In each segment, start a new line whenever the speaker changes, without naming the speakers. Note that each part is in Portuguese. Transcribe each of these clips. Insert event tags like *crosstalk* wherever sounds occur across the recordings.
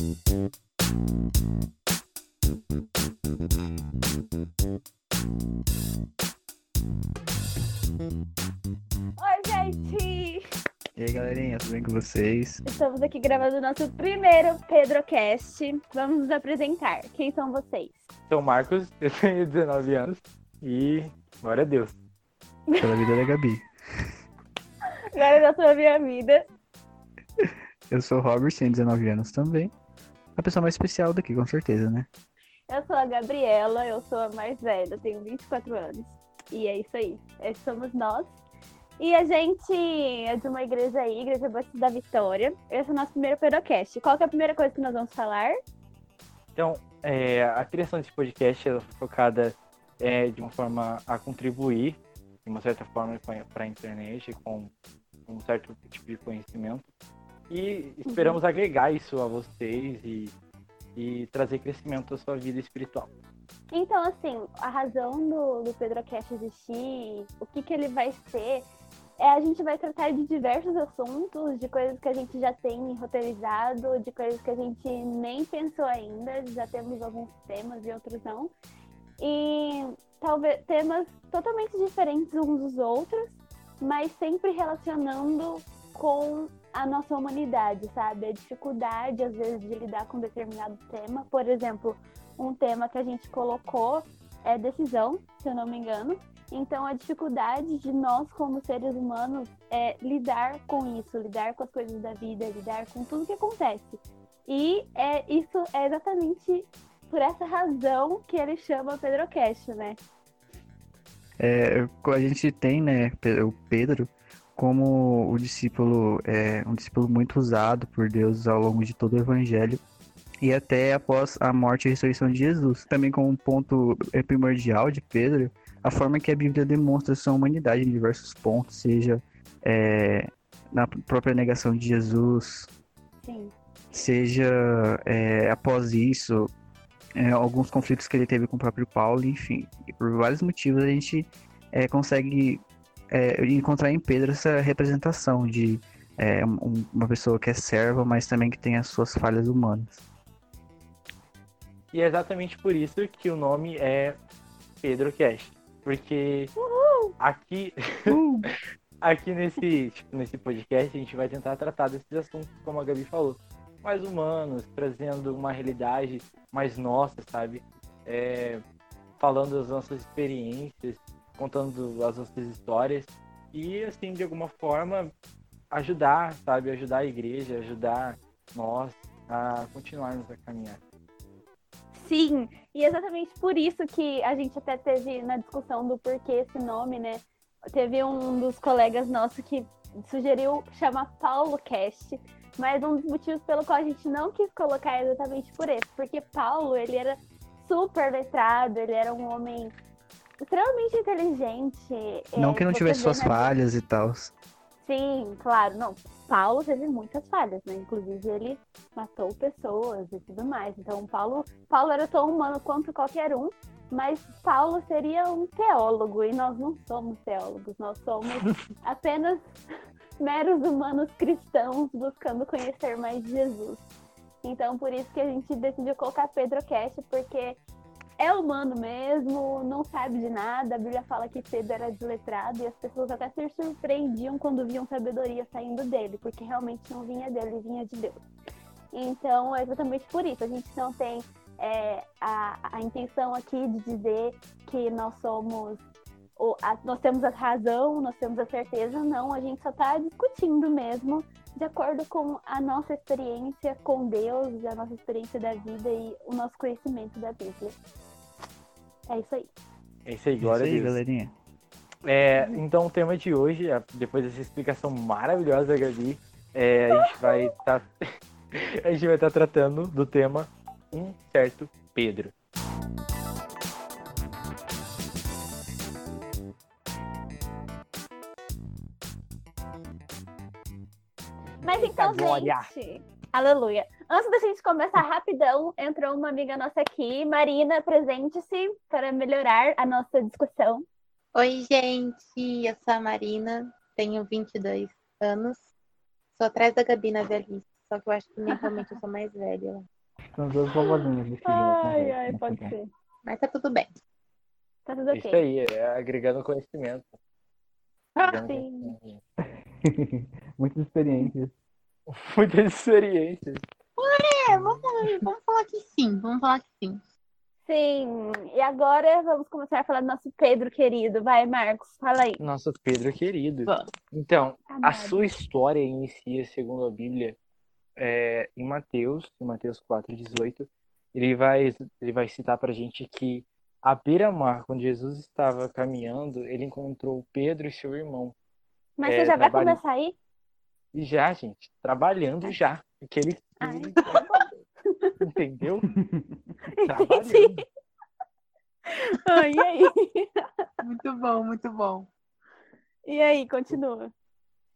Oi, gente!
E aí, galerinha, tudo bem com vocês?
Estamos aqui gravando o nosso primeiro PedroCast. Vamos nos apresentar. Quem são vocês?
Sou Marcos, *laughs* eu tenho 19 anos e glória a Deus.
Pela vida da Gabi.
Agora da sua minha vida.
Eu sou o Robert, tenho 19 anos também. A pessoa mais especial daqui, com certeza, né?
Eu sou a Gabriela, eu sou a mais velha, tenho 24 anos. E é isso aí. Esses somos nós. E a gente é de uma igreja aí, Igreja Batista da Vitória. Esse é o nosso primeiro pedocast. Qual que é a primeira coisa que nós vamos falar?
Então, é, a criação desse podcast ela foi focada é, de uma forma a contribuir, de uma certa forma, para a internet, com um certo tipo de conhecimento. E esperamos
Uhum.
agregar isso a vocês e, e trazer crescimento à sua vida espiritual.
Então, assim, a razão do, do PedroCast existir, o que, que ele vai ser, é a gente vai tratar de diversos assuntos, de coisas que a gente já tem roteirizado, de coisas que a gente nem pensou ainda, já temos alguns temas e outros não. E talvez temas totalmente diferentes uns dos outros, mas sempre relacionando com a nossa humanidade, sabe? A dificuldade, às vezes, de lidar com determinado tema. Por exemplo, um tema que a gente colocou é decisão, se eu não me engano. Então, a dificuldade de nós, como seres humanos, é lidar com isso, lidar com as coisas da vida, lidar com tudo que acontece. E é, isso é exatamente por essa razão que ele chama Pedrocast, né?
É, a gente tem, né, o Pedro como o discípulo, é, um discípulo muito usado por Deus ao longo de todo o Evangelho e até após a morte e ressurreição de Jesus. Também como um ponto é, primordial de Pedro, a forma que a Bíblia demonstra sua humanidade em diversos pontos, seja é, na própria negação de Jesus,
Sim.
seja é, após isso, é, alguns conflitos que ele teve com o próprio Paulo, enfim, por vários motivos a gente é, consegue é, encontrar em Pedro essa representação de é, um- uma pessoa que é serva, mas também que tem as suas falhas humanas.
E é exatamente por isso que o nome é Pedro Cash. Porque aqui, *laughs* aqui nesse, tipo, nesse podcast a gente vai tentar tratar desses assuntos, como a Gabi falou, mais humanos, trazendo uma realidade mais nossa, sabe? É, falando das nossas experiências, contando as nossas histórias e, assim, de alguma forma, ajudar, sabe? Ajudar a igreja, ajudar nós a continuarmos a caminhar.
Sim, e exatamente por isso que a gente até teve na discussão do porquê esse nome, né? Teve um dos colegas nossos que sugeriu chamar Paulo Cast, mas um dos motivos pelo qual a gente não quis colocar é exatamente por esse, porque Paulo, ele era super letrado, ele era um homem extremamente inteligente.
Não
é,
que não tivesse suas
na-
falhas e tal.
Sim, claro, não. Paulo teve muitas falhas, né? Inclusive ele matou pessoas e tudo mais. Então Paulo, Paulo era tão humano quanto qualquer um, mas Paulo seria um teólogo e nós não somos teólogos, nós somos *laughs* apenas meros humanos cristãos buscando conhecer mais Jesus. Então por isso que a gente decidiu colocar Pedro Cash, porque é humano mesmo, não sabe de nada. A Bíblia fala que Pedro era desletrado e as pessoas até se surpreendiam quando viam sabedoria saindo dele, porque realmente não vinha dele, vinha de Deus. Então é exatamente por isso. A gente não tem é, a, a intenção aqui de dizer que nós somos. a- nós temos a razão, nós temos a certeza, não. A gente só está discutindo mesmo de acordo com a nossa experiência com Deus, a nossa experiência da vida e o nosso conhecimento da Bíblia. É isso aí.
É isso aí,
Isso
glória
aí,
a Deus.
galerinha.
É, então o tema de hoje, a- depois dessa explicação maravilhosa da Gabi, é, a gente vai estar *laughs* a gente vai estar tratando do tema um certo Pedro.
Mas então,
glória.
gente. Aleluia. Antes da gente começar rapidão, entrou uma amiga nossa aqui. Marina, presente-se para melhorar a nossa discussão.
Oi, gente, eu sou a Marina, tenho 22 anos, sou atrás da Gabi na velhice. Só que eu acho que mentalmente eu sou mais velha.
São duas vovozinhas desse
Ai, ai, pode ser.
Mas tá tudo bem.
Tá tudo
Isso
ok.
aí, é agregando conhecimento.
Ah,
Agregando
sim.
conhecimento. *laughs*
Muitas experiências. *laughs*
Muitas experiências.
Vamos, vamos falar que sim. Vamos falar que sim.
Sim, e agora vamos começar a falar do nosso Pedro querido. Vai, Marcos, fala aí.
Nosso Pedro querido. Então, a sua história inicia, segundo a Bíblia, é, em Mateus, em Mateus 4,18. Ele vai, ele vai citar pra gente que à beira-mar, quando Jesus estava caminhando, ele encontrou Pedro e seu irmão.
Mas
É,
você já vai
trabalho-
começar aí?
E já, gente, trabalhando já. Porque ele.
Ai. *laughs*
Entendeu? Trabalhando.
Ah, e aí?
Muito bom, muito bom.
E aí, continua.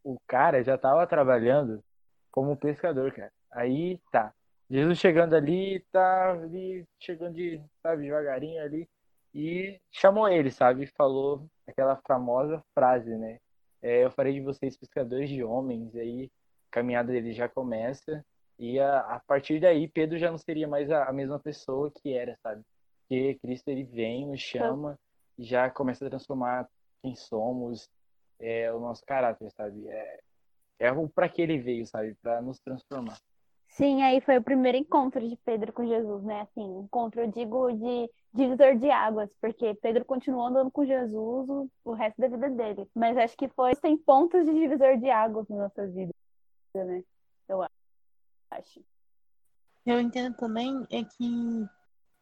o cara já tava trabalhando como pescador, cara. Aí tá. Jesus chegando ali, tá ali, chegando de, sabe, devagarinho ali, e chamou ele, sabe? Falou aquela famosa frase, né? É, eu farei de vocês pescadores de homens, aí a caminhada dele já começa, e a, a partir daí Pedro já não seria mais a, a mesma pessoa que era, sabe? Porque Cristo ele vem, nos chama, e já começa a transformar quem somos, é, o nosso caráter, sabe? É, é para que ele veio, sabe? Para nos transformar.
Sim, aí foi o primeiro encontro de Pedro com Jesus, né? Assim, encontro, eu digo, de divisor de águas, porque Pedro continuou andando com Jesus o, o resto da vida dele. Mas acho que foi, tem pontos de divisor de águas na nossa vida, né? Eu acho.
Eu entendo também é que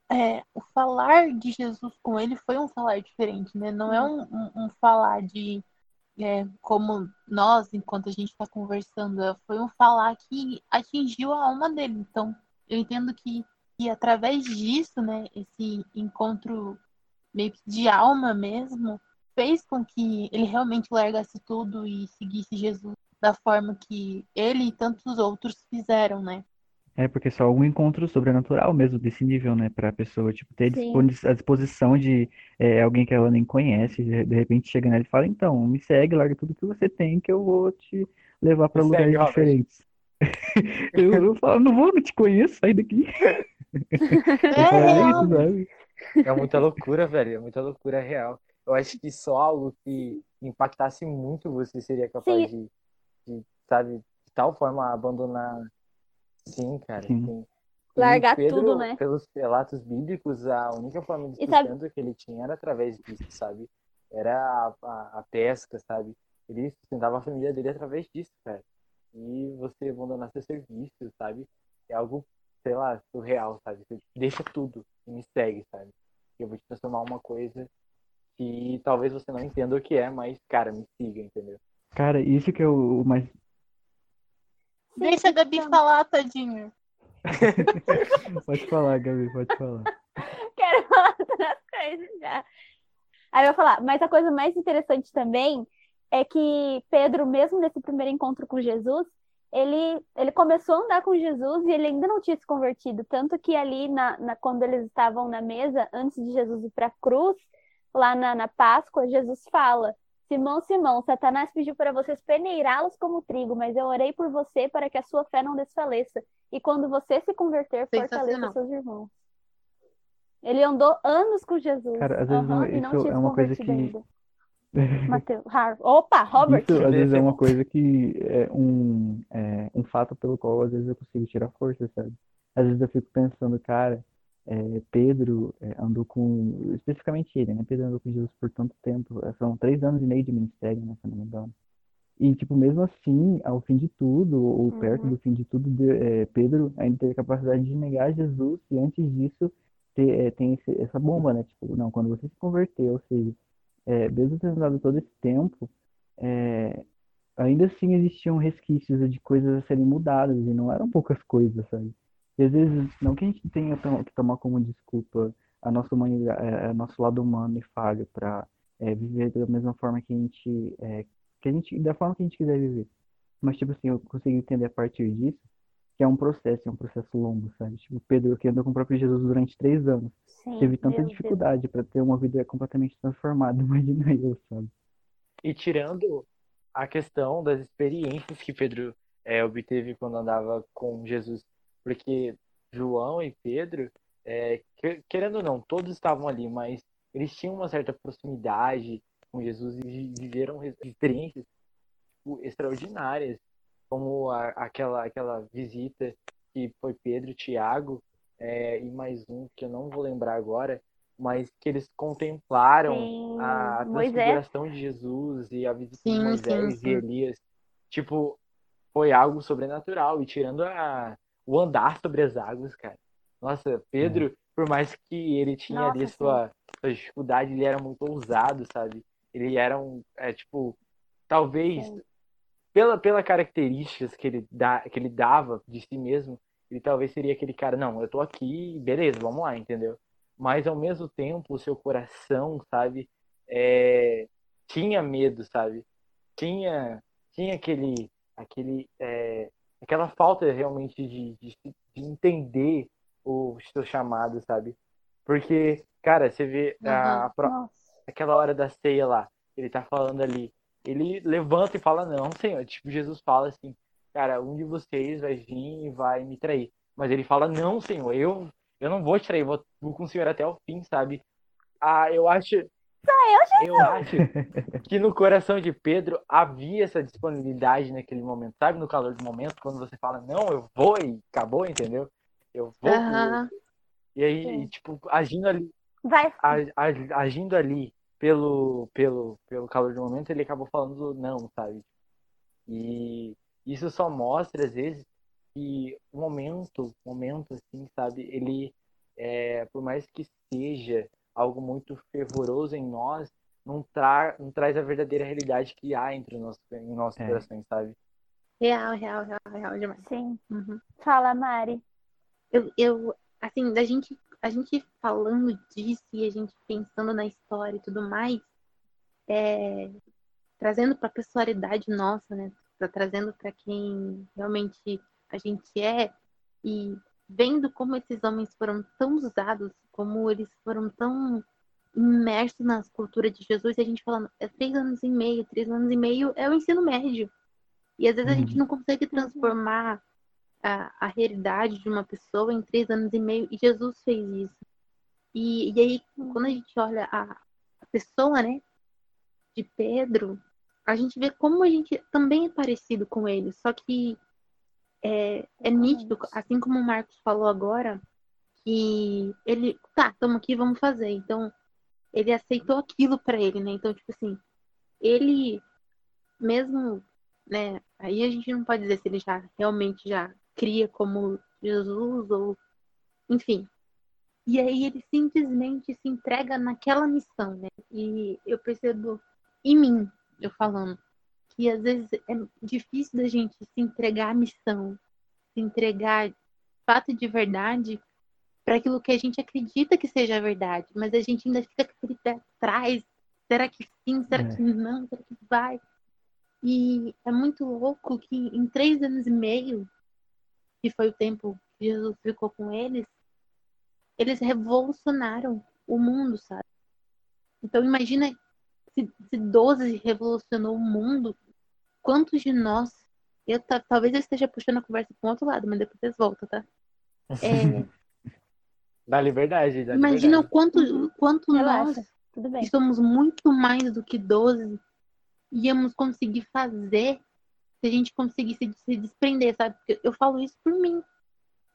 é, o falar de Jesus com ele foi um falar diferente, né? Não é um, um- um falar de é, como nós, enquanto a gente está conversando, foi um falar que atingiu a alma dele. Então, eu entendo que, que através disso, né, esse encontro meio que de alma mesmo, fez com que ele realmente largasse tudo e seguisse Jesus da forma que ele e tantos outros fizeram, né?
É, porque só um encontro sobrenatural mesmo desse nível, né? Pra pessoa, tipo, ter
Sim.
a disposição de é, alguém que ela nem conhece, de, de repente chega nela e fala, então, me segue, larga tudo que você tem, que eu vou te levar pra
Me
lugares
segue,
diferentes. *laughs* Eu, eu falo, não vou, não te conheço, sai daqui. *laughs*
É,
é isso, sabe?
É muita loucura, velho. É muita loucura real. Eu acho que só algo que impactasse muito você seria capaz de, de, sabe, de tal forma abandonar. Sim, cara.
Sim.
Sim.
Largar
Pedro,
tudo, né?
Pelos relatos bíblicos, a única forma de
E sabe-
sustento que ele tinha era através disso, sabe? Era a, a, a pesca, sabe? Ele sustentava a família dele através disso, cara. E você abandonar seu serviço, sabe? É algo, sei lá, surreal, sabe? Você deixa tudo e me segue, sabe? Eu vou te transformar uma coisa que talvez você não entenda o que é, mas, cara, me siga, entendeu?
Cara, isso que é o mais.
Deixa a Gabi
então.
falar, tadinha. *laughs*
Pode falar, Gabi, pode falar. *laughs*
Quero falar outras coisas já. Aí eu vou falar, mas a coisa mais interessante também é que Pedro, mesmo nesse primeiro encontro com Jesus, ele, ele começou a andar com Jesus e ele ainda não tinha se convertido. Tanto que ali, na, na- quando eles estavam na mesa, antes de Jesus ir para a cruz, lá na, na Páscoa, Jesus fala: Simão, Simão, Satanás pediu para vocês peneirá-los como trigo, mas eu orei por você para que a sua fé não desfaleça. E quando você se converter, fortaleça seus irmãos. Ele andou anos com Jesus.
Cara, às vezes não-
e não
isso
tinha
é uma coisa que-
ainda. Mateus, Har- Opa, Robert.
Isso, às vezes, é uma *laughs* coisa que é um, é um fato pelo qual às vezes eu consigo tirar força, sabe? Às vezes eu fico pensando, cara, é, Pedro é, andou com, especificamente ele, né? Pedro andou com Jesus por tanto tempo, é, são três anos e meio de ministério, né? Se não me engano. E, tipo, mesmo assim, ao fim de tudo, ou perto
Uhum.
do fim de tudo, é, Pedro ainda teve a capacidade de negar Jesus, e antes disso, ter, é, tem esse- essa bomba, né? Tipo, não, quando você se converteu, ou seja, é, mesmo tendo dado todo esse tempo, é, ainda assim existiam resquícios de coisas a serem mudadas, e não eram poucas coisas, sabe? E às vezes, não que a gente tenha que tomar como desculpa a nossa humanidade, é, nosso lado humano e falho para viver da mesma forma que a gente, é, que a gente, da forma que a gente quiser viver. Mas, tipo assim, eu consigo entender a partir disso que é um processo, é um processo longo, sabe? Tipo, Pedro que andou com o próprio Jesus durante três anos,
Sim,
teve tanta dificuldade para ter uma vida completamente transformada, *laughs* imagina eu, sabe?
E tirando a questão das experiências que Pedro é, obteve quando andava com Jesus. Porque João e Pedro, é, querendo ou não, todos estavam ali, mas eles tinham uma certa proximidade com Jesus e viveram experiências tipo, extraordinárias, como a, aquela, aquela visita que foi Pedro, Tiago é, e mais um que eu não vou lembrar agora, mas que eles contemplaram sim, a transfiguração de Jesus e a visita sim, de Moisés sim, e Elias. Tipo, foi algo sobrenatural e tirando a, o andar sobre as águas, cara. Nossa, Pedro, é. por mais que ele tinha Nossa, ali sua, sua, dificuldade, ele era muito ousado, sabe? Ele era um, é, tipo, talvez pela, pela características que ele, dá, que ele dava de si mesmo, ele talvez seria aquele cara, não, eu tô aqui, beleza, vamos lá, entendeu? Mas ao mesmo tempo, o seu coração, sabe, é, tinha medo, sabe? Tinha, tinha aquele, aquele, é, aquela falta realmente de, de, de, entender o seu chamado, sabe? Porque, cara, você vê uhum. a, a, aquela hora da ceia lá, ele tá falando ali, ele levanta e fala, não, Senhor. Tipo, Jesus fala assim, cara, um de vocês vai vir e vai me trair. Mas ele fala, não, Senhor, eu, eu não vou te trair, vou, vou com o Senhor até o fim, sabe? Ah, eu acho.
Eu,
eu acho que no coração de Pedro havia essa disponibilidade naquele momento, sabe? No calor do momento, quando você fala, não, eu vou e acabou, entendeu? Eu vou. Uhum. E aí, e, tipo, agindo ali.
Vai.
agindo ali pelo, pelo, pelo calor do momento, ele acabou falando não, sabe? E isso só mostra, às vezes, que o momento, momento, assim, sabe, ele, é, por mais que seja algo muito fervoroso em nós, não, tra não traz a verdadeira realidade que há entre nós, em nossos é. corações, sabe?
Real, real, real, real demais.
Sim. Uhum. Fala, Mari.
Eu, eu, assim, da gente a gente falando disso e a gente pensando na história e tudo mais, é, trazendo para a pessoalidade nossa, né? Tá trazendo para quem realmente a gente é e vendo como esses homens foram tão usados, como eles foram tão imersos na cultura de Jesus, e a gente falando, é três anos e meio, três anos e meio é o ensino médio. E às vezes a gente uhum. não consegue transformar a, a realidade de uma pessoa em três anos e meio, e Jesus fez isso. E, e aí, quando a gente olha a, a pessoa, né, de Pedro, a gente vê como a gente também é parecido com ele, só que é, é nítido, assim como o Marcos falou agora, que ele, tá, estamos aqui, vamos fazer. Então, ele aceitou aquilo para ele, né? Então, tipo assim, ele mesmo, né? Aí a gente não pode dizer se ele já realmente já cria como Jesus ou enfim. E aí ele simplesmente se entrega naquela missão, né? E eu percebo em mim, eu falando, que às vezes é difícil da gente se entregar à missão, se entregar fato de verdade para aquilo que a gente acredita que seja verdade, mas a gente ainda fica com atrás. Será que sim? Será é. que não? Será que vai? E é muito louco que em três anos e meio que foi o tempo que Jesus ficou com eles, eles revolucionaram o mundo, sabe? Então imagina se, se 12 revolucionou o mundo, quantos de nós, eu talvez eu esteja puxando a conversa para outro lado, mas depois vocês voltam, tá? *laughs*
É, dá liberdade, dá
Imagina
liberdade.
o quanto, quanto nós que somos muito mais do que 12 íamos conseguir fazer se a gente conseguisse se desprender, sabe? Porque eu falo isso por mim,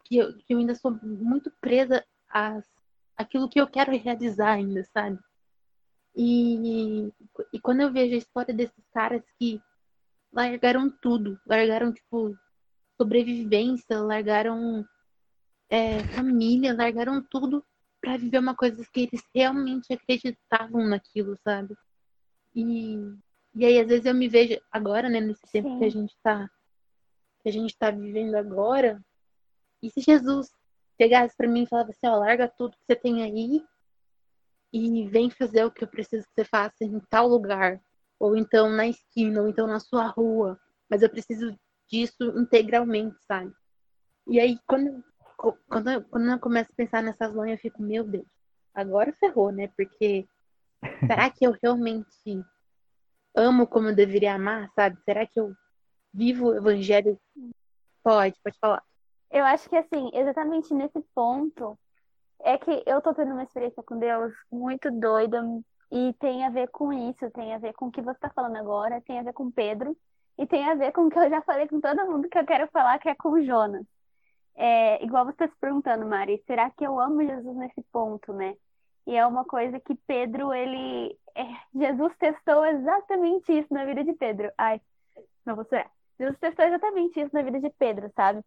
que eu, que eu ainda sou muito presa às, àquilo que eu quero realizar ainda, sabe? E, e quando eu vejo a história desses caras que largaram tudo, largaram, tipo, sobrevivência, largaram é, família, largaram tudo para viver uma coisa que eles realmente acreditavam naquilo, sabe? E e aí, às vezes, eu me vejo agora, né, nesse tempo Sim. que a gente está que a gente tá vivendo agora, e se Jesus chegasse para mim e falava assim, ó, larga tudo que você tem aí e vem fazer o que eu preciso que você faça em tal lugar, ou então na esquina, ou então na sua rua, mas eu preciso disso integralmente, sabe? E aí, quando, quando, eu, quando eu começo a pensar nessas lojas, eu fico, meu Deus, agora ferrou, né? Porque será que eu realmente amo como eu deveria amar, sabe? Será que eu viva o evangelho. Pode, pode falar.
Eu acho que, assim, exatamente nesse ponto, é que eu tô tendo uma experiência com Deus muito doida e tem a ver com isso, tem a ver com o que você tá falando agora, tem a ver com Pedro e tem a ver com o que eu já falei com todo mundo que eu quero falar, que é com Jonas. É, igual você tá se perguntando, Mari, será que eu amo Jesus nesse ponto, né? E é uma coisa que Pedro, ele. É, Jesus testou exatamente isso na vida de Pedro. Ai, não vou chorar. Jesus testou exatamente isso na vida de Pedro, sabe?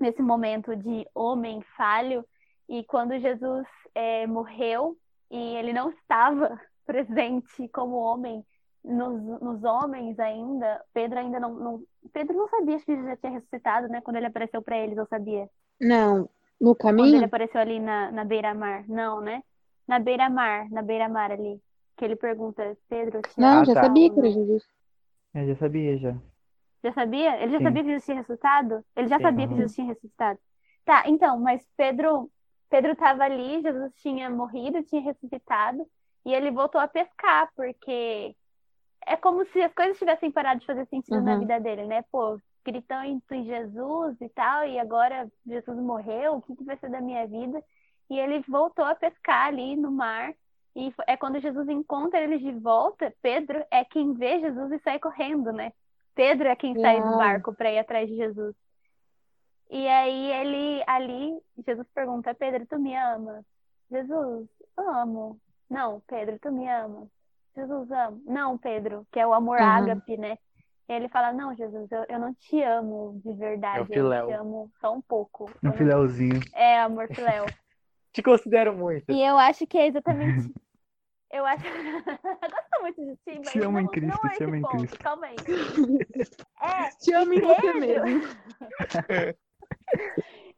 Nesse momento de homem falho, e quando Jesus é, morreu e ele não estava *laughs* presente como homem nos, nos homens ainda, Pedro ainda não, não, Pedro não sabia que Jesus já tinha ressuscitado, né? Quando ele apareceu para eles, eu sabia.
Não, no
Quando
caminho?
ele apareceu ali na, na beira-mar. Não, né? Na beira-mar, na beira-mar ali. Que ele pergunta, Pedro,
Não,
amo?"
Ah,
já
tá.
sabia que era Jesus.
Eu já sabia, já.
Já sabia? Ele já
Sim.
sabia que Jesus tinha ressuscitado? Ele já
Sim.
sabia que. Jesus tinha ressuscitado. Tá, então, mas Pedro, Pedro estava ali, Jesus tinha morrido, tinha ressuscitado, e ele voltou a pescar, porque é como se as coisas tivessem parado de fazer sentido na
Uhum.
vida dele, né? Pô, gritando em Jesus e tal, e agora Jesus morreu, o que que vai ser da minha vida? E ele voltou a pescar ali no mar, e é quando Jesus encontra eles de volta, Pedro é quem vê Jesus e sai correndo, né? Pedro é quem sai do barco para ir atrás de Jesus. E aí ele ali, Jesus pergunta, Pedro, tu me amas? Jesus, amo. Não, Pedro, tu me amas? Jesus, amo. Não, Pedro, que é o amor
Uhum.
ágape, né? E ele fala, não, Jesus, eu, eu não te amo de verdade,
É o
eu te amo só um pouco. Eu
Um
não-
filéuzinho.
É, amor filéu. *laughs*
Te considero muito.
E eu acho que é exatamente. Eu acho. *laughs* eu gosto muito de ti, mas
Te amo
não,
em Cristo,
não é
te
esse
amo em
ponto.
Cristo.
Calma aí. *laughs* É,
Te amo em você mesmo.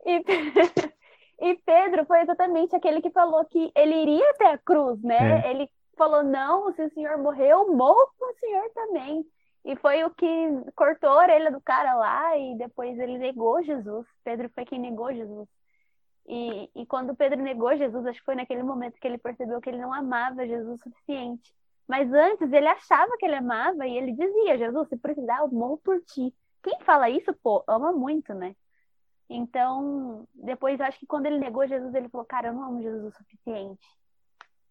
E, e Pedro foi exatamente aquele que falou que ele iria até a cruz, né?
É.
Ele falou: não, se o senhor morreu, morro com o senhor também. E foi o que cortou a orelha do cara lá e depois ele negou Jesus. Pedro foi quem negou Jesus. E, e quando Pedro negou Jesus, acho que foi naquele momento que ele percebeu que ele não amava Jesus o suficiente. Mas antes ele achava que ele amava e ele dizia: Jesus, se precisar, eu morro por ti. Quem fala isso, pô, ama muito, né? Então, depois eu acho que quando ele negou Jesus, ele falou: Cara, eu não amo Jesus o suficiente.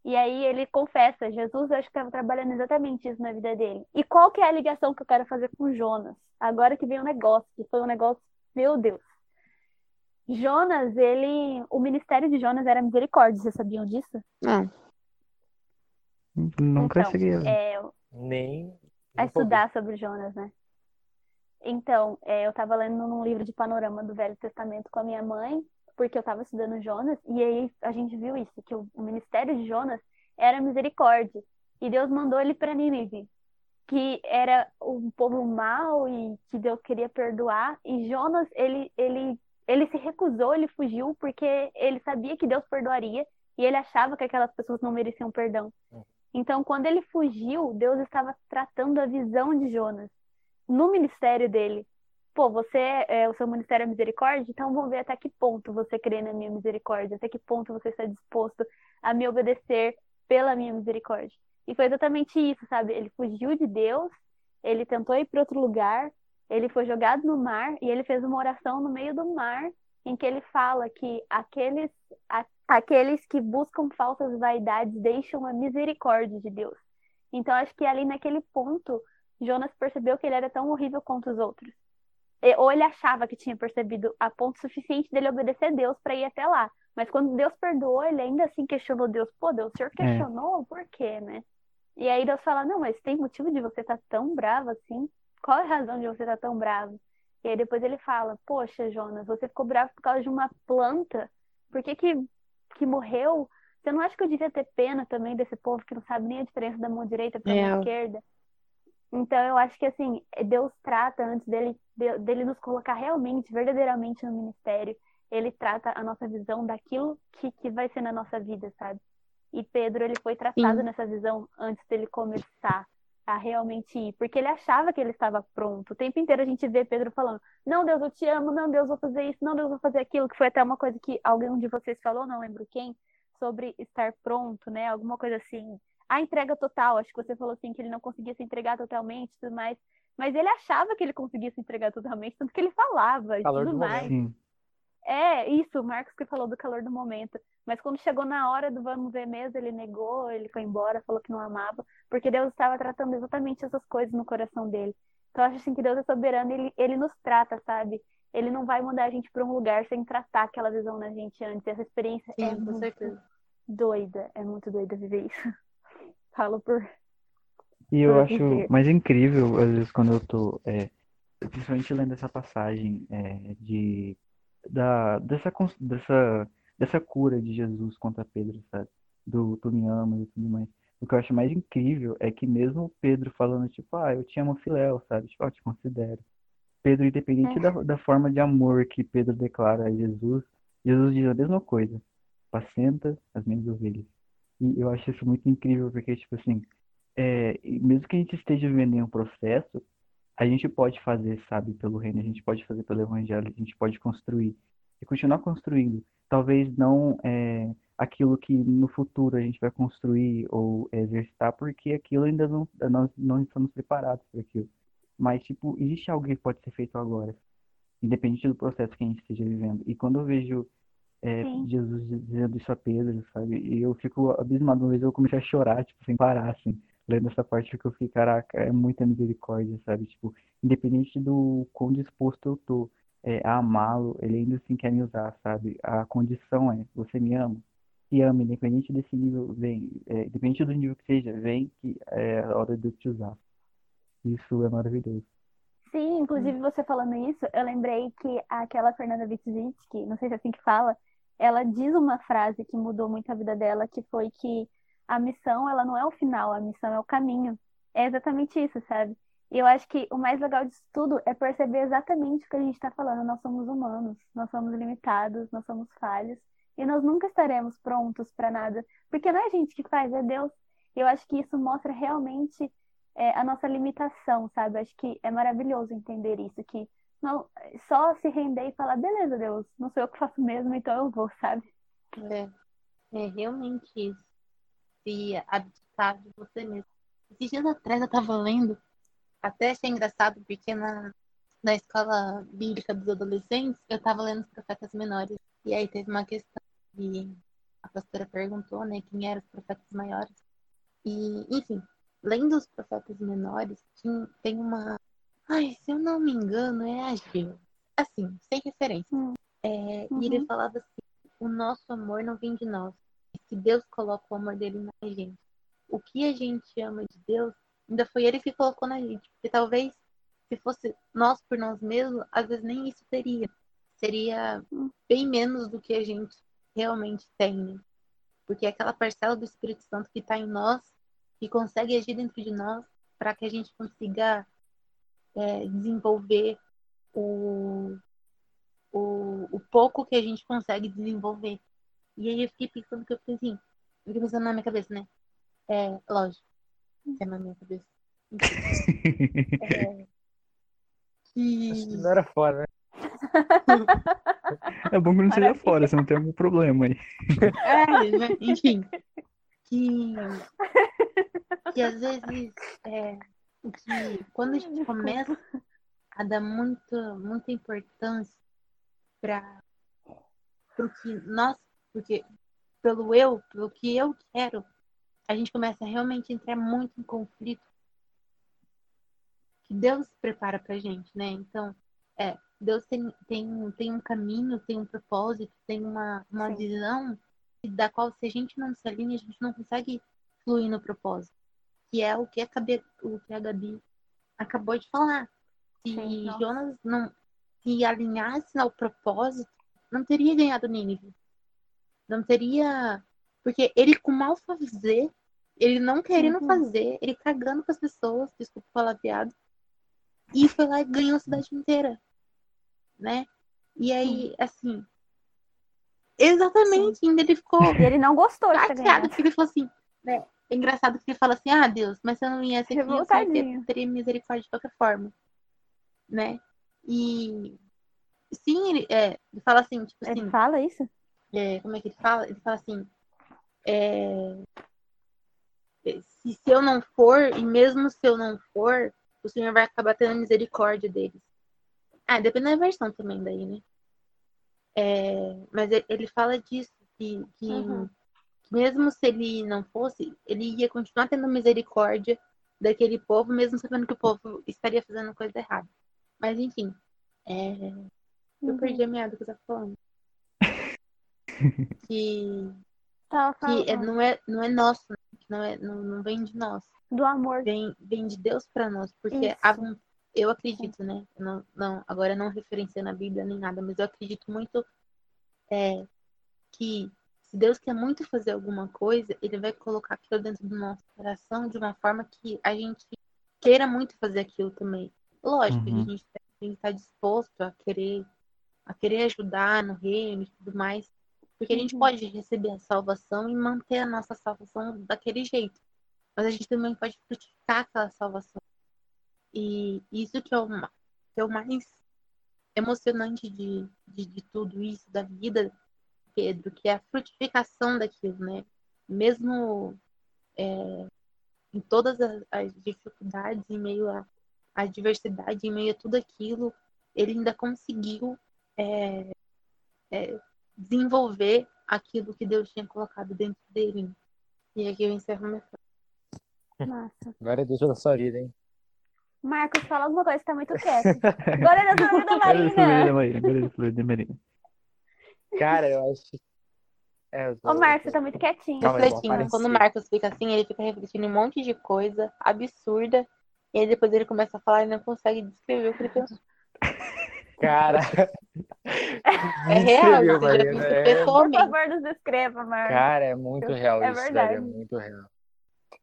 E aí ele confessa: Jesus, eu acho que estava trabalhando exatamente isso na vida dele. E qual que é a ligação que eu quero fazer com Jonas? Agora que vem um negócio, que foi um negócio, meu Deus. Jonas, ele. O ministério de Jonas era misericórdia, vocês sabiam disso?
Não.
Nunca
então,
cheguei
é,
Nem.
a estudar sobre Jonas, né? Então, é, eu estava lendo num livro de panorama do Velho Testamento com a minha mãe, porque eu estava estudando Jonas, e aí a gente viu isso, que o, ministério de Jonas era misericórdia. E Deus mandou ele para Nínive, que era um povo mau e que Deus queria perdoar. E Jonas, ele, ele, ele se recusou, ele fugiu, porque ele sabia que Deus perdoaria, e ele achava que aquelas pessoas não mereciam perdão. Então, quando ele fugiu, Deus estava tratando a visão de Jonas no ministério dele. Pô, você, é, o seu ministério é misericórdia, então vamos ver até que ponto você crê na minha misericórdia, até que ponto você está disposto a me obedecer pela minha misericórdia. E foi exatamente isso, sabe? Ele fugiu de Deus, ele tentou ir para outro lugar, ele foi jogado no mar e ele fez uma oração no meio do mar em que ele fala que aqueles, a- aqueles que buscam falsas vaidades deixam a misericórdia de Deus. Então, acho que ali naquele ponto, Jonas percebeu que ele era tão horrível quanto os outros. E- Ou ele achava que tinha percebido a ponto suficiente dele obedecer a Deus para ir até lá. Mas quando Deus perdoou, ele ainda assim questionou Deus. Pô, Deus, o senhor questionou? Por quê, né? E aí Deus fala, não, mas tem motivo de você estar tão bravo assim? Qual é a razão de você estar tão bravo? E aí depois ele fala, poxa, Jonas, você ficou bravo por causa de uma planta? Por que que, que morreu? Você não acha que eu devia ter pena também desse povo que não sabe nem a diferença da mão direita para a mão
É.
esquerda? Então eu acho que assim, Deus trata antes dele, de- dele nos colocar realmente, verdadeiramente no ministério, ele trata a nossa visão daquilo que, que vai ser na nossa vida, sabe? E Pedro, ele foi tratado
Sim.
nessa visão antes dele começar a realmente ir, porque ele achava que ele estava pronto. O tempo inteiro a gente vê Pedro falando: Não, Deus, eu te amo, não, Deus, vou fazer isso, não, Deus, vou fazer aquilo, que foi até uma coisa que alguém de vocês falou, não lembro quem, sobre estar pronto, né? Alguma coisa assim. A entrega total, acho que você falou assim que ele não conseguia se entregar totalmente e tudo mais. Mas ele achava que ele conseguia se entregar totalmente, tanto que ele falava e
Calor
tudo
do
mais.
Sim.
É, isso, o Marcos que falou do calor do momento. Mas quando chegou na hora do vamos ver mesmo, ele negou, ele foi embora, falou que não amava, porque Deus estava tratando exatamente essas coisas no coração dele. Então eu acho assim que Deus é soberano, ele, ele nos trata, sabe? Ele não vai mandar a gente para um lugar sem tratar aquela visão na gente antes. Essa experiência
Sim,
é
com
muito
certeza.
doida, é muito doida viver isso. Falo por.
E eu
Por
acho mais incrível, às vezes, quando eu tô, é, principalmente lendo essa passagem é, de, da, dessa, dessa, dessa cura de Jesus contra Pedro, sabe? Do tu me amas e tudo mais. O que eu acho mais incrível é que mesmo o Pedro falando, tipo, ah, eu te amo filéu, sabe? Tipo, ah, eu te considero. Pedro, independente
É.
da, da forma de amor que Pedro declara a Jesus, Jesus diz a mesma coisa. Apacenta as minhas ovelhas. E eu acho isso muito incrível, porque, tipo assim, é, mesmo que a gente esteja vivendo em um processo, a gente pode fazer, sabe, pelo reino, a gente pode fazer pelo evangelho, a gente pode construir e continuar construindo. Talvez não é, aquilo que no futuro a gente vai construir ou exercitar, porque aquilo ainda não, nós não estamos preparados para aquilo. Mas, tipo, existe algo que pode ser feito agora, independente do processo que a gente esteja vivendo. E quando eu vejo é. Jesus dizendo isso a Pedro, sabe, e eu fico abismado, uma vez eu comecei a chorar, tipo, sem parar, assim lendo essa parte porque eu fiquei, caraca, é muita misericórdia, sabe? Tipo, independente do quão disposto eu tô é, a amá-lo, ele ainda assim quer me usar, sabe? A condição é, você me ama? Se ama, independente desse nível, vem, é, independente do nível que seja, vem que é a hora de eu te usar. Isso é maravilhoso.
Sim, inclusive você falando isso, eu lembrei que aquela Fernanda Witzinski, não sei se é assim que fala, ela diz uma frase que mudou muito a vida dela, que foi que a missão, ela não é o final, a missão é o caminho. É exatamente isso, sabe? E eu acho que o mais legal disso tudo é perceber exatamente o que a gente está falando. Nós somos humanos, nós somos limitados, nós somos falhos, e nós nunca estaremos prontos para nada, porque não é a gente que faz, é Deus. Eu acho que isso mostra realmente é, a nossa limitação, sabe? Acho que é maravilhoso entender isso, que não só se render e falar, beleza, Deus, não sou eu que faço mesmo, então eu vou, sabe?
É, é realmente isso. Se abdicar de você mesmo. Esses dias atrás eu tava lendo, até achei engraçado, porque na, na escola bíblica dos adolescentes, eu tava lendo os profetas menores. E aí teve uma questão que a pastora perguntou, né, quem eram os profetas maiores. E, enfim, lendo os profetas menores, tinha- tem uma. Ai, se eu não me engano, é Ageu. Assim, sem referência.
Hum.
É,
Uhum.
E ele falava assim: o nosso amor não vem de nós, é que Deus coloca o amor dele na gente. O que a gente ama de Deus, ainda foi ele que colocou na gente. Porque talvez, se fosse nós por nós mesmos, às vezes nem isso teria. Seria
Hum.
bem menos do que a gente realmente tem, né? Porque é aquela parcela do Espírito Santo que está em nós, que consegue agir dentro de nós, para que a gente consiga é, desenvolver o, o, o pouco que a gente consegue desenvolver. E aí eu fiquei pensando que eu fiquei assim, eu fiquei pensando na minha cabeça, né? É, lógico, que é na minha cabeça. *laughs* É, que...
Não era fora, né?
É bom que não seja fora, você não tem algum problema aí.
É, né? enfim. Que, que às vezes é, que quando a gente começa a dar muita, muita importância para o que nós, porque pelo eu, pelo que eu quero, a gente começa a realmente entrar muito em conflito que Deus prepara pra gente, né? Então, é, Deus tem, tem, tem um caminho, tem um propósito, tem uma, uma
Sim.
visão da qual se a gente não se alinha, a gente não consegue fluir no propósito. Que é o que a, Gabi, o que a Gabi acabou de falar. Se
Sim.
Jonas não se alinhasse ao propósito, não teria ganhado Nínive. Não teria. Porque ele com mal fazer, ele não querendo
Uhum.
fazer, ele cagando com as pessoas, desculpa o palavreado, e foi lá e ganhou a cidade inteira. Né? E aí, assim. Exatamente, ainda ele ficou
E ele não gostou de ter
chateado,
ganhado.
porque ele falou assim, né? É engraçado que ele fala assim, ah, Deus, mas se eu não ia ser filho, eu
Revoltadinho.
teria misericórdia de qualquer forma. Né? E sim, ele, é, ele fala assim, tipo
Ele
assim,
fala isso?
é, como é que ele fala? Ele fala assim, é, se, se eu não for, e mesmo se eu não for, o Senhor vai acabar tendo misericórdia deles. Ah, depende da versão também daí, né? É, mas ele fala disso, que, que,
Uhum.
Mesmo se ele não fosse, ele ia continuar tendo misericórdia daquele povo, mesmo sabendo que o povo estaria fazendo coisa errada. Mas enfim, é, eu
Uhum.
perdi a meada que eu tava falando. *laughs* que
Tava
que é-
falando
não, é, não é nosso, né? não, é, não, não vem de nós,
do amor.
vem, vem de Deus para nós, porque a eu acredito, né? Eu Não, não, agora não referenciando a Bíblia nem nada, mas eu acredito muito é, que se Deus quer muito fazer alguma coisa, Ele vai colocar aquilo dentro do nosso coração de uma forma que a gente queira muito fazer aquilo também. Lógico,
Uhum.
a gente tem que estar disposto a querer, a querer ajudar no reino e tudo mais, porque a gente
Uhum.
pode receber a salvação e manter a nossa salvação daquele jeito. Mas a gente também pode frutificar aquela salvação. E isso que é o, que é o mais emocionante de, de, de tudo isso, da vida, Pedro, que é a frutificação daquilo, né? Mesmo é, em todas as, as dificuldades, em meio à à adversidade, em meio a tudo aquilo, ele ainda conseguiu é, é, desenvolver aquilo que Deus tinha colocado dentro dele. E aqui eu encerro minha frase.
Massa.
Glória a Deus pela sua vida, hein?
Marcos, fala alguma coisa, você tá muito quieto. Glória a Deus pela vida Marina.
Marina. Glória a Deus pela vida da *laughs* Marina.
Cara, eu acho. que- É, eu tô-
Ô, Marcos, você tá muito quietinho.
Refletindo.
aparecer.
Quando o Marcos fica assim, ele fica refletindo em um monte de coisa absurda. E aí depois ele começa a falar e não consegue descrever o que ele pensou.
Cara. *laughs*
É real, você já viu
Marina,
isso
é.
Por
pessoalmente.
favor, nos descreva, Marcos.
Cara, é muito real
É
isso, velho.
verdade.
É muito real.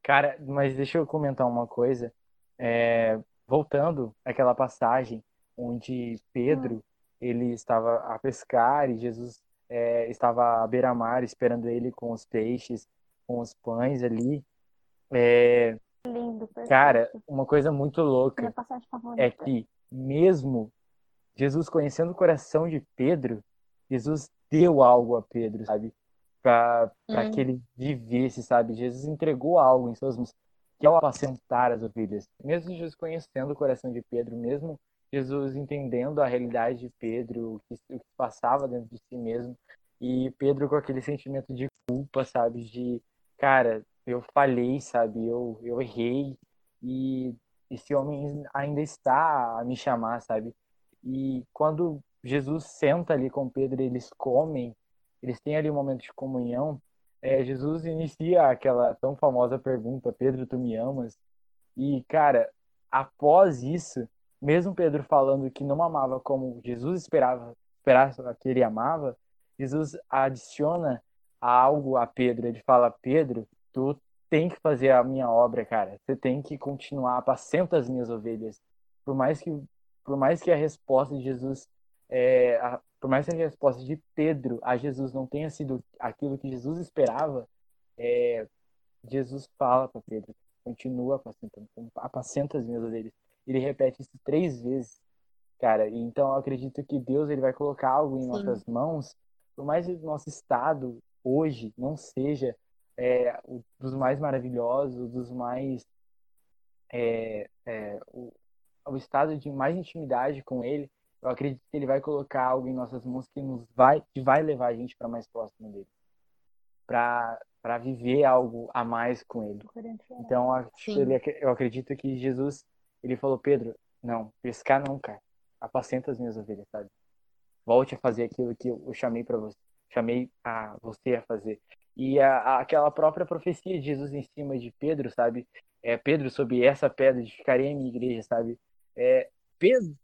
Cara, mas deixa eu comentar uma coisa. É, voltando àquela passagem onde Pedro ele estava a pescar e Jesus é, estava à beira-mar esperando ele com os peixes, com os pães ali. É,
Lindo, perfeito.
cara, uma coisa muito louca é que mesmo Jesus conhecendo o coração de Pedro, Jesus deu algo a Pedro, sabe? Para
Hum.
que ele vivesse, sabe? Jesus entregou algo em suas mãos, que é o apacentar as ovelhas. Mesmo Jesus conhecendo o coração de Pedro, mesmo Jesus entendendo a realidade de Pedro, o que, o que passava dentro de si mesmo, e Pedro com aquele sentimento de culpa, sabe? De, cara, eu falhei, sabe? Eu, eu errei, e esse homem ainda está a me chamar, sabe? E quando Jesus senta ali com Pedro, eles comem, eles têm ali um momento de comunhão, é, Jesus inicia aquela tão famosa pergunta: Pedro, tu me amas? E, cara, após isso, mesmo Pedro falando que não amava como Jesus esperava, esperava que ele amava, Jesus adiciona algo a Pedro. Ele fala: Pedro, tu tem que fazer a minha obra, cara. Você tem que continuar apacenta as minhas ovelhas. Por mais que, por mais que a resposta de Jesus, é, a- por mais que a resposta de Pedro a Jesus não tenha sido aquilo que Jesus esperava, é, Jesus fala para Pedro: continua apacentando, apacenta as minhas ovelhas. Ele repete isso três vezes, cara. Então eu acredito que Deus ele vai colocar algo em
Sim.
nossas mãos, por mais que o nosso estado hoje não seja é, o- dos mais maravilhosos, dos mais é, é, o, o estado de mais intimidade com Ele, eu acredito que Ele vai colocar algo em nossas mãos que nos vai que vai levar a gente para mais próximo dele, para para viver algo a mais com Ele. Então, ele- eu acredito que Jesus, ele falou, Pedro, não, pescar não, cara. Apacenta as minhas ovelhas, sabe? Volte a fazer aquilo que eu chamei para você, chamei a você a fazer. E a, a- aquela própria profecia de Jesus em cima de Pedro, sabe? É, Pedro, sob essa pedra edificarei a minha igreja, sabe? É, Pedro,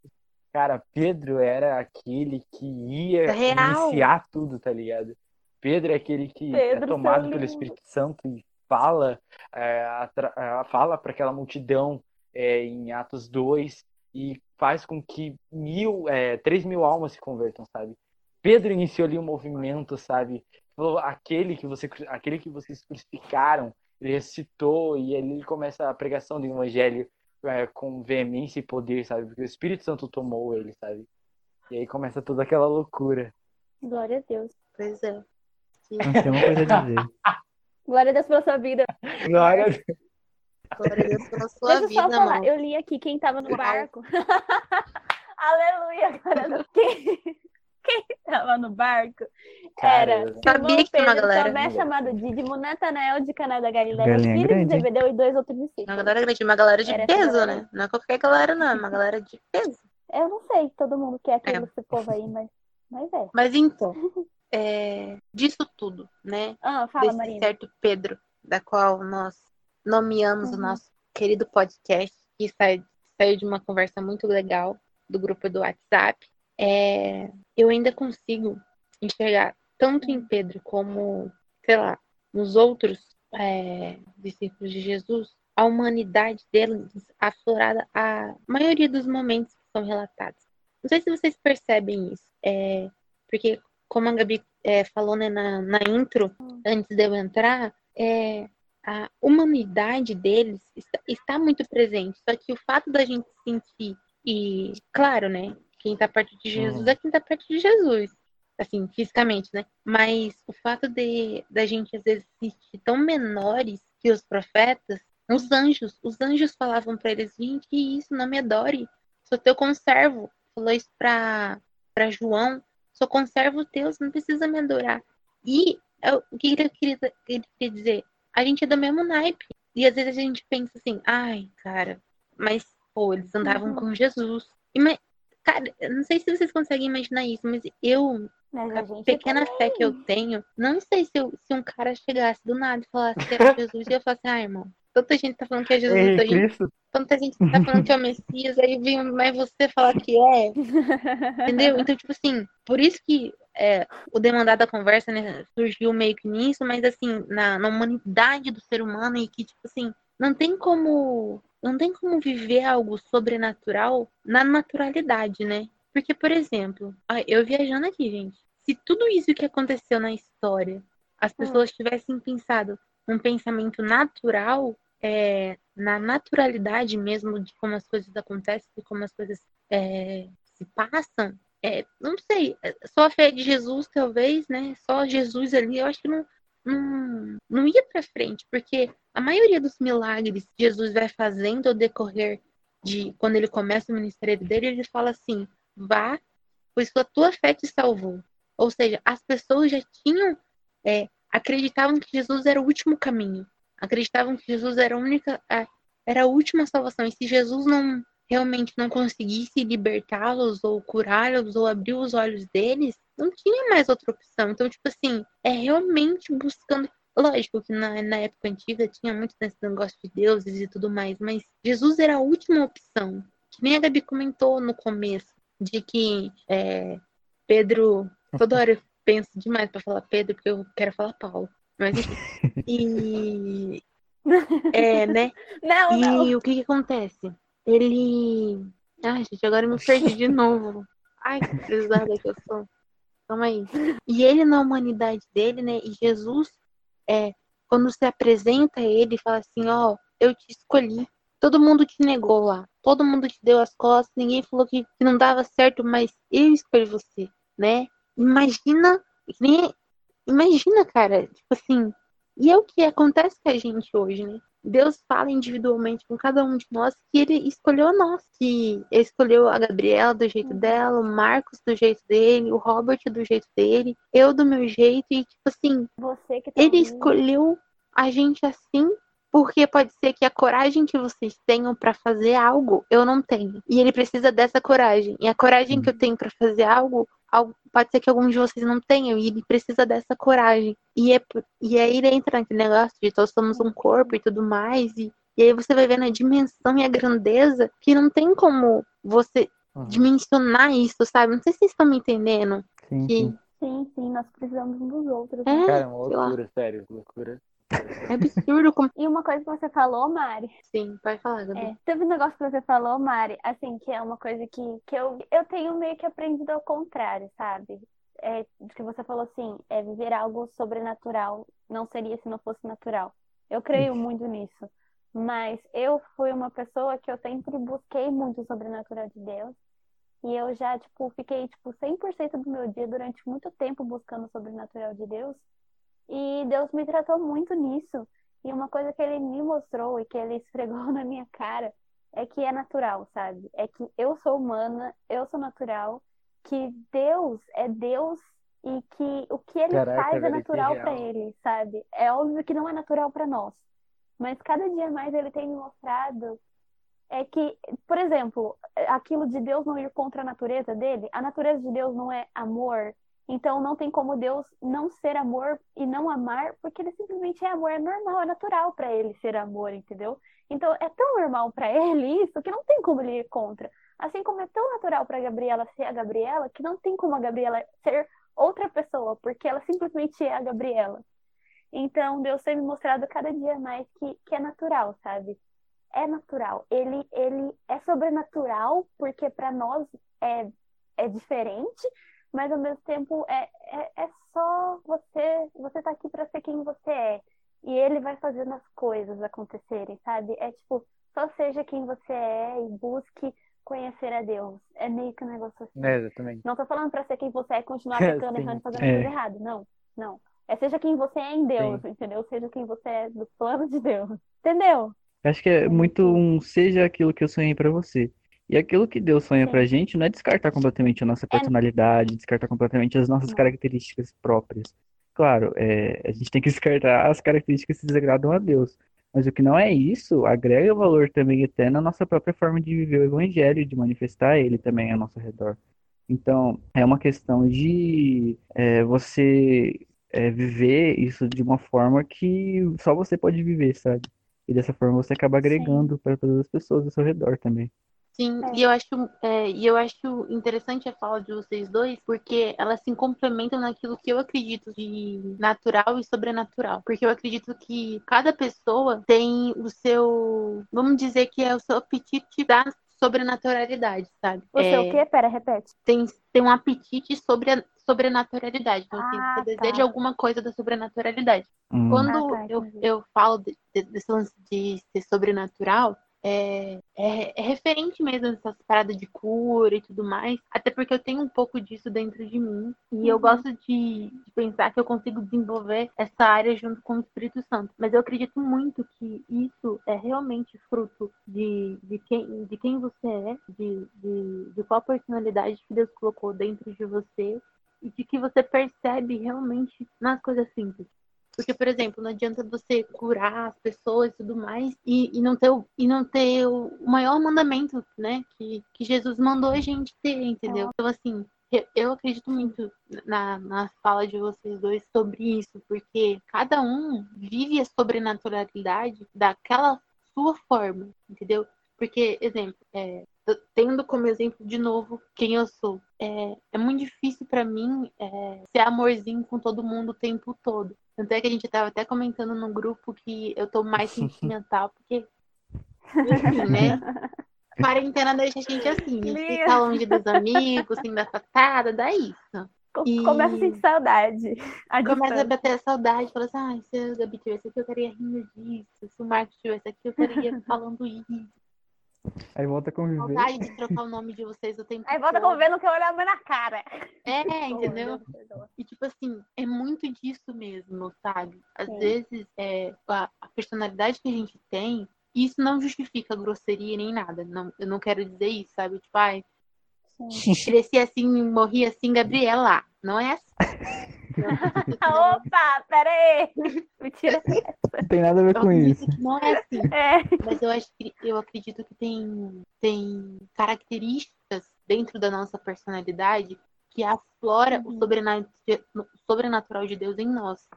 cara, Pedro era aquele que ia
É real.
iniciar tudo, tá ligado? Pedro é aquele que
Pedro,
é tomado pelo. Espírito Santo e fala, é, atra- é, fala para aquela multidão é, em Atos 2 e faz com que mil, é, três mil almas se convertam, sabe? Pedro iniciou ali um movimento, sabe? Falou, aquele que você, aquele que vocês crucificaram, ele ressuscitou e ele começa a pregação do evangelho é, com veemência e poder, sabe? Porque o Espírito Santo tomou ele, sabe? E aí começa toda aquela loucura.
Glória a Deus.
Pois é.
Não tem uma coisa a dizer. *laughs*
Glória a Deus pela sua vida.
Glória a Deus.
Glória a Deus pela sua
Deixa eu
vida,
só falar,
mano.
eu li aqui quem tava no barco. *laughs* Aleluia, agora quem, quem tava no barco era
Cara,
Sabia que uma
Pedro,
galera.
Tomé chamado Dídimo, Natanael de Caná da Galileia, filho
grande.
de Zebedeu e dois outros
Uma
discípulos.
galera grande, uma galera de
Era
peso,
galera.
né? Não é qualquer galera, não. É uma galera de peso.
Eu não sei todo mundo que é aquele
É.
povo aí, mas, mas é.
Mas então, é, disso tudo, né?
Ah, fala,
Desse
Marina.
certo Pedro, da qual nós nomeamos o
Uhum.
nosso querido podcast, que sai- saiu de uma conversa muito legal do grupo do WhatsApp. É, eu ainda consigo enxergar tanto em Pedro como, sei lá, nos outros é, discípulos de Jesus, a humanidade deles aflorada a maioria dos momentos que são relatados. Não sei se vocês percebem isso, é, porque como a Gabi é, falou né, na, na intro, antes de eu entrar, é, a humanidade deles está, está muito presente. Só que o fato da gente sentir, e claro, né? Quem está perto de Jesus
Uhum.
é quem está perto de Jesus. Assim, fisicamente, né? Mas o fato de da gente, às vezes, se sentir tão menores que os profetas, os anjos, os anjos falavam para eles, gente, que isso, não me adore. Sou teu conservo. Falou isso para João. Sou conservo teu, não precisa me adorar. E é o que ele queria, ele queria dizer? A gente é do mesmo naipe. E às vezes a gente pensa assim, ai, cara, mas, pô, eles andavam
Uhum.
com Jesus. E, mas, cara, não sei se vocês conseguem imaginar isso, mas eu,
Mas
a
a
pequena
também.
fé que eu tenho, não sei se, eu- se um cara chegasse do nada e falasse que era *laughs* Jesus, e eu falasse, ah, irmão, tanta gente tá falando que é Jesus,
Ei,
tanta gente, tanta gente tá falando que é o Messias, aí vem mais você falar que é. *laughs* Entendeu? Então, tipo assim, por isso que é, o demandar da conversa né, surgiu meio que nisso, mas assim, na, na humanidade do ser humano e que, tipo assim, não tem como. Não tem como viver algo sobrenatural na naturalidade, né? Porque, por exemplo, ah, eu viajando aqui, gente, se tudo isso que aconteceu na história, as pessoas tivessem pensado um pensamento natural, é, na naturalidade mesmo de como as coisas acontecem, de como as coisas é, se passam, é, não sei, é, só a fé de Jesus, talvez, né? Só Jesus ali, eu acho que não, não, não ia pra frente, porque a maioria dos milagres que Jesus vai fazendo ao decorrer de quando ele começa o ministério dele, ele fala assim: vá, pois a tua fé te salvou. Ou seja, as pessoas já tinham, é, acreditavam que Jesus era o último caminho, acreditavam que Jesus era a única, era a última salvação. E se Jesus não realmente não conseguisse libertá-los ou curá-los ou abrir os olhos deles, não tinha mais outra opção. Então, tipo assim, é realmente buscando. Lógico que na, na época antiga tinha muito desse negócio de deuses e tudo mais, mas Jesus era a última opção. Que nem a Gabi comentou no começo, de que é, Pedro. Toda hora eu penso demais pra falar Pedro, porque eu quero falar Paulo. Mas enfim. *laughs* E. É, né?
Não, não.
E o que que acontece? Ele. Ai, gente, agora eu me perdi de *laughs* novo. Ai, que pesada que eu sou. Calma aí. E ele, na humanidade dele, né? E Jesus, é, quando se apresenta a ele e fala assim: Ó, eu te escolhi. Todo mundo te negou lá. Todo mundo te deu as costas. Ninguém falou que, que não dava certo, mas eu escolhi você, né? Imagina. Imagina, cara. Tipo assim. E é o que acontece com a gente hoje, né? Deus fala individualmente com cada um de nós que ele escolheu nós. Que ele escolheu a Gabriela do jeito dela, o Marcos do jeito dele, o Robert do jeito dele, eu do meu jeito. E, tipo assim,
Você que tá
ele
ouvindo.
escolheu a gente assim porque pode ser que a coragem que vocês tenham pra fazer algo eu não tenho. E ele precisa dessa coragem. E a coragem que eu tenho pra fazer algo- pode ser que algum de vocês não tenham. E ele precisa dessa coragem. E, é, e aí ele entra naquele negócio de todos somos um corpo e tudo mais. E, e aí você vai vendo a dimensão e a grandeza que não tem como você
Uhum.
dimensionar isso, sabe? Não sei se vocês estão me entendendo.
Sim,
Que
sim.
Sim, sim, nós precisamos uns dos outros.
é?
Cara, é uma loucura, sério, loucura.
É absurdo como.
E uma coisa que você falou, Mari,
Sim, pode falar, Gabi.
é, teve um negócio que você falou, Mari, assim, que é uma coisa que, que eu, eu tenho meio que aprendido ao contrário, sabe? É, que você falou assim, é viver algo sobrenatural não seria se não fosse natural. Eu creio muito nisso. Mas eu fui uma pessoa que eu sempre busquei muito o sobrenatural de Deus. E eu já, tipo, fiquei, tipo, 100% do meu dia durante muito tempo buscando o sobrenatural de Deus. E Deus me tratou muito nisso. E uma coisa que ele me mostrou e que ele *laughs* esfregou na minha cara é que é natural, sabe? É que eu sou humana, eu sou natural, que Deus é Deus e que o que ele
Caraca,
faz é natural para ele, sabe? É óbvio que não é natural para nós, mas cada dia mais ele tem me mostrado é que, por exemplo, aquilo de Deus não ir contra a natureza dele, a natureza de Deus não é amor, então não tem como Deus não ser amor e não amar, porque ele simplesmente é amor, é normal, é natural para ele ser amor, entendeu? Então é tão normal para *laughs* ele isso que não tem como ele ir contra. Assim como é tão natural para Gabriela ser a Gabriela, que não tem como a Gabriela ser outra pessoa, porque ela simplesmente é a Gabriela. Então Deus tem me mostrado cada dia mais que, que é natural, sabe? É natural. Ele, ele é sobrenatural, porque para nós é, é diferente, mas ao mesmo tempo é, é, é só você, você tá aqui para ser quem você é. E ele vai fazendo as coisas acontecerem, sabe? É tipo, só seja quem você é e busque conhecer a Deus. É meio que um negócio assim.
É, exatamente.
Não tô falando pra ser quem você é e continuar *laughs* pecando,
Sim.
errando, fazendo
É.
tudo errado. Não, não. É seja quem você é em Deus, entendeu? Seja quem você é do plano de Deus. Entendeu?
Acho que é muito um seja aquilo que eu sonhei pra você. E aquilo que Deus sonha
Sim.
pra gente não é descartar completamente a nossa personalidade, descartar completamente as nossas características próprias. Claro, é, a gente tem que *laughs* descartar as características que desagradam a Deus. Mas o que não é isso, agrega valor também até na nossa própria forma de viver o evangelho, de manifestar ele também ao nosso redor. Então, é uma questão de é, você é, viver isso de uma forma que só você pode viver, sabe? E dessa forma você acaba agregando para todas as pessoas ao seu redor também.
Sim,
É.
e eu acho, é, e eu acho interessante a fala de vocês dois, porque elas se complementam naquilo que eu acredito de natural e sobrenatural. Porque eu acredito que cada pessoa tem o seu, vamos dizer que é o seu apetite da sobrenaturalidade, sabe?
O
É,
seu o quê? Pera, repete.
tem, tem um apetite sobre a sobrenaturalidade. Então, assim,
Ah,
você
tá.
deseja alguma coisa da sobrenaturalidade.
Hum,
Quando
Ah, tá,
eu, eu falo de- de- desse lance de ser sobrenatural, é, é, é referente mesmo a essas paradas de cura e tudo mais. Até porque eu tenho um pouco disso dentro de mim. E eu
Uhum.
gosto de, de pensar que eu consigo desenvolver essa área junto com o Espírito Santo. Mas eu acredito muito que isso é realmente fruto de, de, quem, de quem você é, de, de, de qual personalidade que Deus colocou dentro de você e de que você percebe realmente nas coisas simples. Porque, por exemplo, não adianta você curar as pessoas e tudo mais e, e não ter, o, e não ter o maior mandamento, né? Que, que Jesus mandou a gente ter, entendeu? Então, assim, eu, acredito muito na, na fala de vocês dois sobre isso, porque cada um vive a sobrenaturalidade daquela sua forma, entendeu? Porque, exemplo, é, tendo como exemplo de novo quem eu sou, é, é muito difícil pra mim é, ser amorzinho com todo mundo o tempo todo. Tanto é que a gente tava até comentando no grupo que eu tô mais *laughs* sentimental, porque, *laughs* enfim, né? Quarentena deixa a gente assim, a gente fica longe dos amigos, sem dar patada, dá isso. E-
Começa a sentir saudade. A
Começa a
distância.
bater a saudade, fala assim, ai, se o Gabi tivesse aqui, eu estaria rindo disso. Se o Marcos estivesse aqui, eu estaria *laughs* falando isso.
Aí volta a conviver.
Saudade de *laughs* trocar o nome de vocês o tempo
Aí volta
todo.
com vendo que eu olhar mais na cara.
É, entendeu?
Perdoa.
E tipo assim, é muito disso mesmo, sabe? Às
Sim.
vezes, é, a, a personalidade que a gente tem, isso não justifica grosseria nem nada. Não, eu não quero dizer isso, sabe? Tipo, ai,
Sim.
cresci assim, morri assim, Gabriela. Não é assim. *laughs* *laughs*
Opa, pera aí. Mentira.
Não tem nada a ver
eu
com isso.
não é assim.
É.
Mas eu acho que eu acredito que tem, tem características dentro da nossa personalidade que aflora o
Uhum.
sobrenat- o sobrenatural de Deus em nós.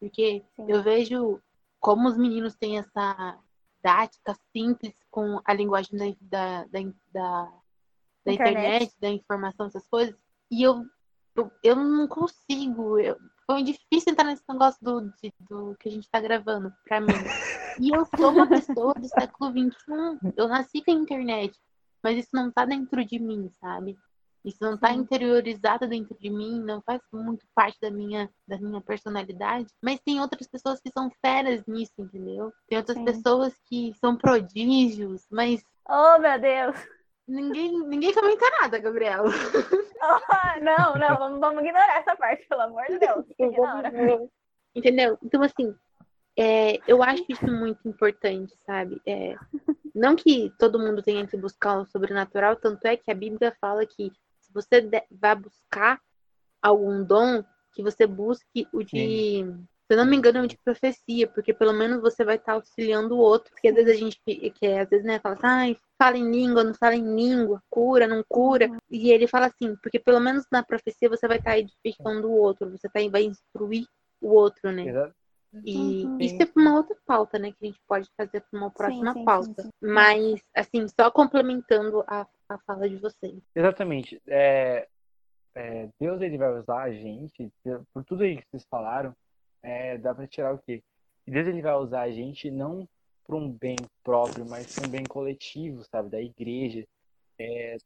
Porque
Sim.
eu vejo como os meninos têm essa didática simples com a linguagem da, da, da, da, da
Internet.
internet, da informação, essas coisas. E eu, eu, eu não consigo. Eu, foi difícil entrar nesse negócio do, de- do que a gente tá gravando, pra mim. E eu sou uma pessoa do século XXI. Eu nasci com a internet. Mas isso não tá dentro de mim, sabe? Isso não tá
Sim.
interiorizado dentro de mim, não faz muito parte da minha, da minha personalidade. Mas tem outras pessoas que são feras nisso, entendeu? Tem outras
Sim.
pessoas que são prodígios, mas
Oh, meu Deus.
Ninguém, ninguém comenta nada, Gabriel.
Oh, *laughs* não, não, vamos, vamos ignorar essa parte, pelo amor de Deus. *laughs* Ignora.
Entendeu? Então, assim, É, eu acho isso muito importante, sabe? É, não que todo mundo tenha que buscar o sobrenatural, tanto é que a Bíblia fala que se você vai buscar algum dom, que você busque o de, se eu não me engano, o de profecia, porque pelo menos você vai estar auxiliando o outro. Porque às vezes a gente, que é, às vezes, né, fala assim, ai, fala em língua, não fala em língua, cura, não cura. E ele fala assim, porque pelo menos na profecia você vai estar edificando o outro, você tá, vai instruir o outro, né?
Exa-
E
Uhum.
isso é uma outra pauta, né? Que a gente pode fazer para uma próxima
sim, sim,
pauta.
sim.
Mas, assim, só complementando a, a fala de vocês.
Exatamente. É, é, Deus ele vai usar a gente, por tudo aí que vocês falaram, é, dá para tirar o quê? Que Deus ele vai usar a gente não para um bem próprio, mas para um bem coletivo, sabe, da igreja, é,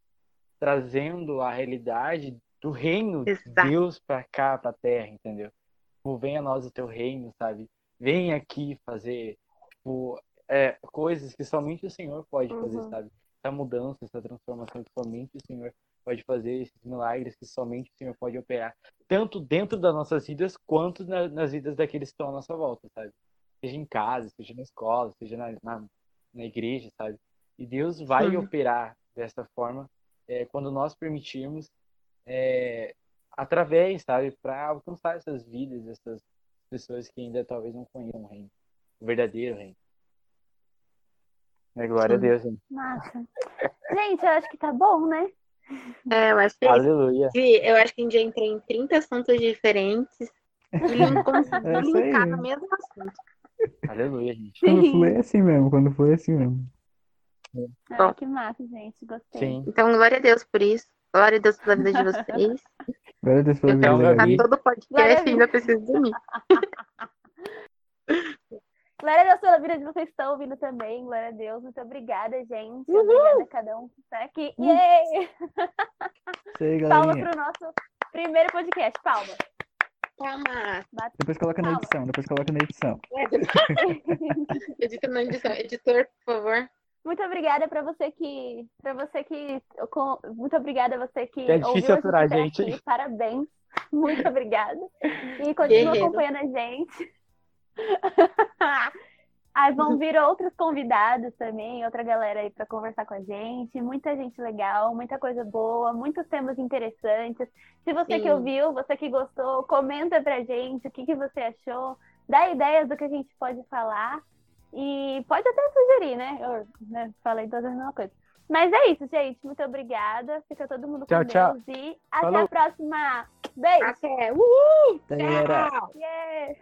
trazendo a realidade do reino de. Deus para cá, para a terra, entendeu? Tipo, venha a nós o teu reino, sabe? Vem aqui fazer tipo, é, coisas que somente o Senhor pode fazer,
Uhum.
sabe? Essa mudança, essa transformação que somente o Senhor pode fazer, esses milagres que somente o Senhor pode operar, tanto dentro das nossas vidas quanto na- nas vidas daqueles que estão à nossa volta, sabe? Seja em casa, seja na escola, seja na, na, na igreja, sabe? E Deus vai
Sim.
operar dessa forma é, quando nós permitirmos, é, através, sabe, para alcançar essas vidas, essas pessoas que ainda talvez não conheçam o reino, o verdadeiro reino. É, glória a
Sim.
Deus, gente.
Massa. Gente, eu acho que tá bom, né?
É, eu acho que é.
Aleluia.
Eu acho que a gente já entrou em 30 assuntos diferentes e não *laughs* conseguiu
É
linkar no mesmo assunto.
Aleluia, gente.
Quando
Sim.
foi assim mesmo, quando foi assim mesmo.
Ah, que massa, gente. Gostei.
Sim.
Então, glória a Deus por isso. Glória a Deus pela vida de vocês.
Glória a Deus pela
Eu
vida da
ficar
Gabi.
todo podcast e ainda preciso dormir. *laughs*
Glória a Deus pela vida de vocês que estão ouvindo também. Glória a Deus. Muito obrigada, gente. Obrigada a cada um que está aqui. Yay! *laughs*
Isso aí,
Palma
galerinha.
pro nosso primeiro podcast. Palma.
Calma.
Bate-
Depois coloca na
Palma.
edição, depois coloca na edição. *laughs*
Edita na edição. Editor, por favor.
Muito obrigada para você que, para você que, com- muito obrigada a você que
É difícil
ouviu
aturar,
até
gente.
aqui. Parabéns, *laughs* muito obrigada e continua
Guerreiro.
acompanhando a gente. *laughs* Aí vão vir outros convidados também, outra galera aí para conversar com a gente, muita gente legal, muita coisa boa, muitos temas interessantes. Se você que
Sim.
ouviu, você que gostou, comenta pra gente o que, que você achou, dá ideias do que a gente pode falar. E pode até sugerir, né? Eu né, falei todas a mesma coisa. Mas é isso, gente. Muito obrigada. Fica todo mundo
Tchau,
com
tchau.
Deus. E até
Falou.
a próxima. Beijo.
Até. Uhul! Tchau!
Yeah.